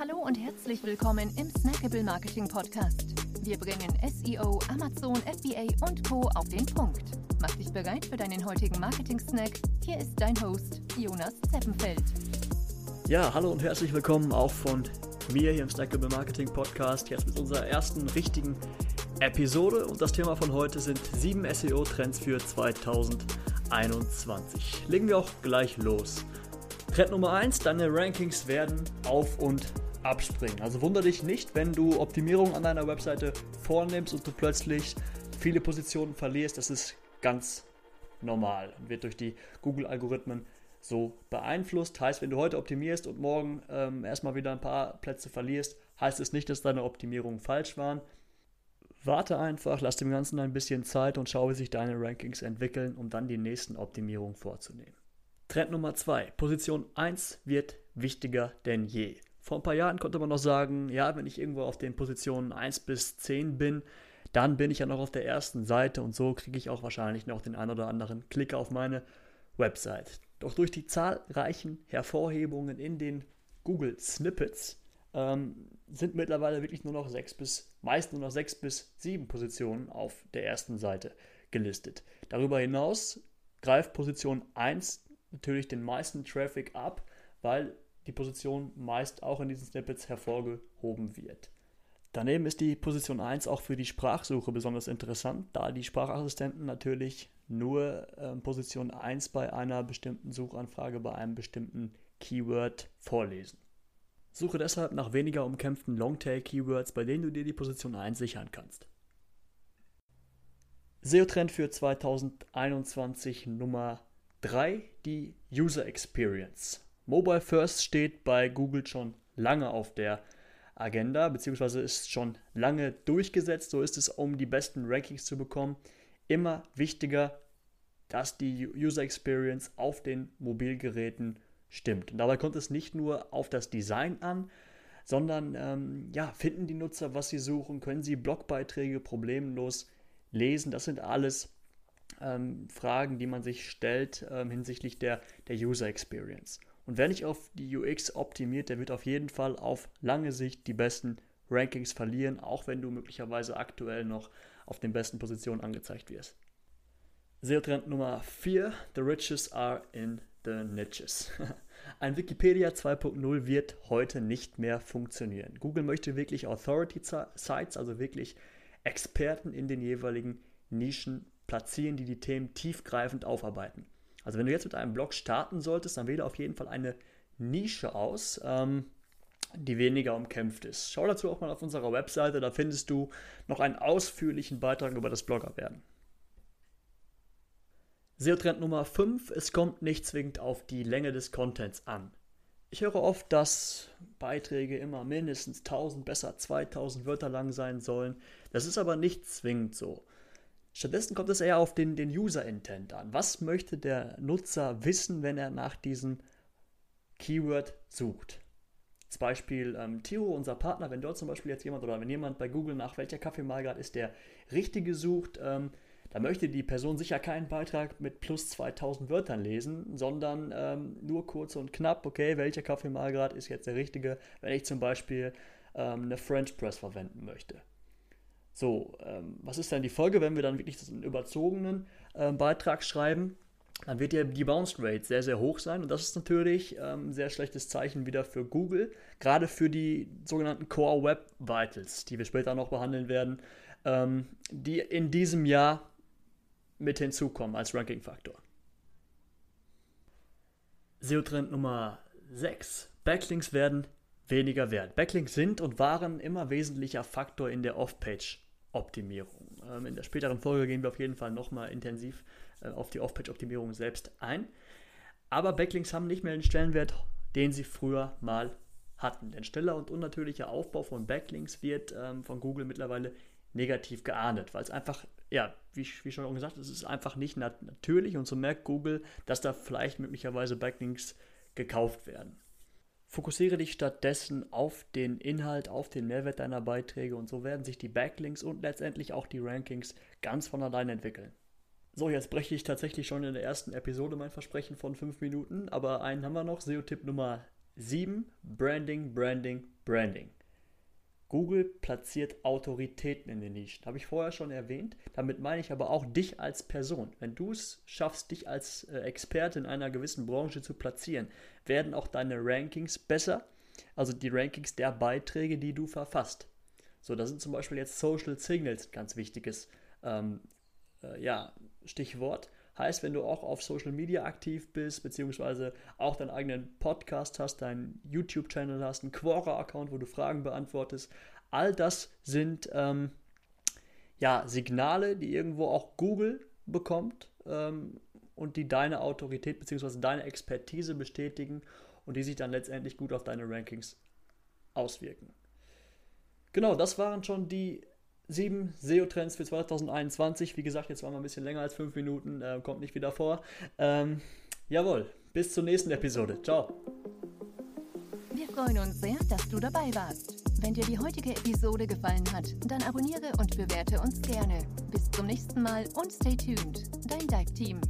Hallo und herzlich willkommen im Snackable Marketing Podcast. Wir bringen SEO, Amazon, FBA und Co. auf den Punkt. Mach dich bereit für deinen heutigen Marketing-Snack. Hier ist dein Host, Jonas Zeppenfeld. Ja, hallo und herzlich willkommen auch von mir hier im Snackable Marketing Podcast. Jetzt mit unserer ersten richtigen Episode. Und das Thema von heute sind sieben SEO-Trends für 2021. Legen wir auch gleich los. Trend Nummer 1, deine Rankings werden auf und abspringen. Also wundere dich nicht, wenn du Optimierung an deiner Webseite vornimmst und du plötzlich viele Positionen verlierst. Das ist ganz normal und wird durch die Google-Algorithmen so beeinflusst. Heißt, wenn du heute optimierst und morgen ähm, erstmal wieder ein paar Plätze verlierst, heißt es nicht, dass deine Optimierungen falsch waren. Warte einfach, lass dem Ganzen ein bisschen Zeit und schau, wie sich deine Rankings entwickeln, um dann die nächsten Optimierungen vorzunehmen. Trend Nummer 2. Position 1 wird wichtiger denn je. Vor ein paar Jahren konnte man noch sagen, ja, wenn ich irgendwo auf den Positionen 1 bis 10 bin, dann bin ich ja noch auf der ersten Seite und so kriege ich auch wahrscheinlich noch den ein oder anderen Klick auf meine Website. Doch durch die zahlreichen Hervorhebungen in den Google Snippets ähm, sind mittlerweile wirklich nur noch 6 bis, meist nur noch 6 bis 7 Positionen auf der ersten Seite gelistet. Darüber hinaus greift Position 1 natürlich den meisten Traffic ab, weil die Position meist auch in diesen Snippets hervorgehoben wird. Daneben ist die Position 1 auch für die Sprachsuche besonders interessant, da die Sprachassistenten natürlich nur äh, Position 1 bei einer bestimmten Suchanfrage bei einem bestimmten Keyword vorlesen. Suche deshalb nach weniger umkämpften Longtail-Keywords, bei denen du dir die Position 1 sichern kannst. SEO-Trend für 2021 Nummer 3 die User Experience. Mobile First steht bei Google schon lange auf der Agenda, beziehungsweise ist schon lange durchgesetzt. So ist es, um die besten Rankings zu bekommen, immer wichtiger, dass die User Experience auf den Mobilgeräten stimmt. Und dabei kommt es nicht nur auf das Design an, sondern ähm, ja, finden die Nutzer, was sie suchen, können sie Blogbeiträge problemlos lesen. Das sind alles ähm, Fragen, die man sich stellt ähm, hinsichtlich der, der User Experience. Und wer nicht auf die UX optimiert, der wird auf jeden Fall auf lange Sicht die besten Rankings verlieren, auch wenn du möglicherweise aktuell noch auf den besten Positionen angezeigt wirst. SEO-Trend Nummer 4, The Riches are in the Niches. Ein Wikipedia 2.0 wird heute nicht mehr funktionieren. Google möchte wirklich Authority Sites, also wirklich Experten in den jeweiligen Nischen platzieren, die die Themen tiefgreifend aufarbeiten. Also wenn du jetzt mit einem Blog starten solltest, dann wähle auf jeden Fall eine Nische aus, ähm, die weniger umkämpft ist. Schau dazu auch mal auf unserer Webseite, da findest du noch einen ausführlichen Beitrag über das Blogger werden. SEO-Trend Nummer 5, es kommt nicht zwingend auf die Länge des Contents an. Ich höre oft, dass Beiträge immer mindestens 1000, besser 2000 Wörter lang sein sollen. Das ist aber nicht zwingend so. Stattdessen kommt es eher auf den, den User-Intent an. Was möchte der Nutzer wissen, wenn er nach diesem Keyword sucht? Zum Beispiel ähm, Tiro, unser Partner, wenn dort zum Beispiel jetzt jemand oder wenn jemand bei Google nach welcher Kaffeemalgrad ist der richtige sucht, ähm, da möchte die Person sicher keinen Beitrag mit plus 2000 Wörtern lesen, sondern ähm, nur kurz und knapp, okay, welcher Kaffeemalgrad ist jetzt der richtige, wenn ich zum Beispiel ähm, eine French Press verwenden möchte. So, ähm, was ist dann die Folge, wenn wir dann wirklich einen überzogenen ähm, Beitrag schreiben? Dann wird ja die Bounce Rate sehr, sehr hoch sein und das ist natürlich ähm, ein sehr schlechtes Zeichen wieder für Google, gerade für die sogenannten Core Web Vitals, die wir später noch behandeln werden, ähm, die in diesem Jahr mit hinzukommen als Ranking-Faktor. SEO-Trend Nummer 6. Backlinks werden weniger wert. Backlinks sind und waren immer wesentlicher Faktor in der Off-Page-Optimierung. Ähm, in der späteren Folge gehen wir auf jeden Fall nochmal intensiv äh, auf die Off-Page-Optimierung selbst ein. Aber Backlinks haben nicht mehr den Stellenwert, den sie früher mal hatten. Denn schneller und unnatürlicher Aufbau von Backlinks wird ähm, von Google mittlerweile negativ geahndet, weil es einfach, ja, wie, wie schon gesagt, es ist einfach nicht nat natürlich und so merkt Google, dass da vielleicht möglicherweise Backlinks gekauft werden. Fokussiere dich stattdessen auf den Inhalt, auf den Mehrwert deiner Beiträge und so werden sich die Backlinks und letztendlich auch die Rankings ganz von alleine entwickeln. So, jetzt breche ich tatsächlich schon in der ersten Episode mein Versprechen von 5 Minuten, aber einen haben wir noch, SEO-Tipp Nummer 7. Branding, Branding, Branding. Google platziert Autoritäten in den Nischen. Habe ich vorher schon erwähnt. Damit meine ich aber auch dich als Person. Wenn du es schaffst, dich als äh, Experte in einer gewissen Branche zu platzieren, werden auch deine Rankings besser. Also die Rankings der Beiträge, die du verfasst. So, da sind zum Beispiel jetzt Social Signals ein ganz wichtiges ähm, äh, ja, Stichwort. Heißt, wenn du auch auf Social Media aktiv bist, beziehungsweise auch deinen eigenen Podcast hast, deinen YouTube-Channel hast, einen Quora-Account, wo du Fragen beantwortest, all das sind ähm, ja, Signale, die irgendwo auch Google bekommt ähm, und die deine Autorität bzw. deine Expertise bestätigen und die sich dann letztendlich gut auf deine Rankings auswirken. Genau, das waren schon die sieben SEO-Trends für 2021. Wie gesagt, jetzt waren wir ein bisschen länger als fünf Minuten, äh, kommt nicht wieder vor. Ähm, jawohl, bis zur nächsten Episode. Ciao. Wir freuen uns sehr, dass du dabei warst. Wenn dir die heutige Episode gefallen hat, dann abonniere und bewerte uns gerne. Bis zum nächsten Mal und stay tuned. Dein Dive-Team.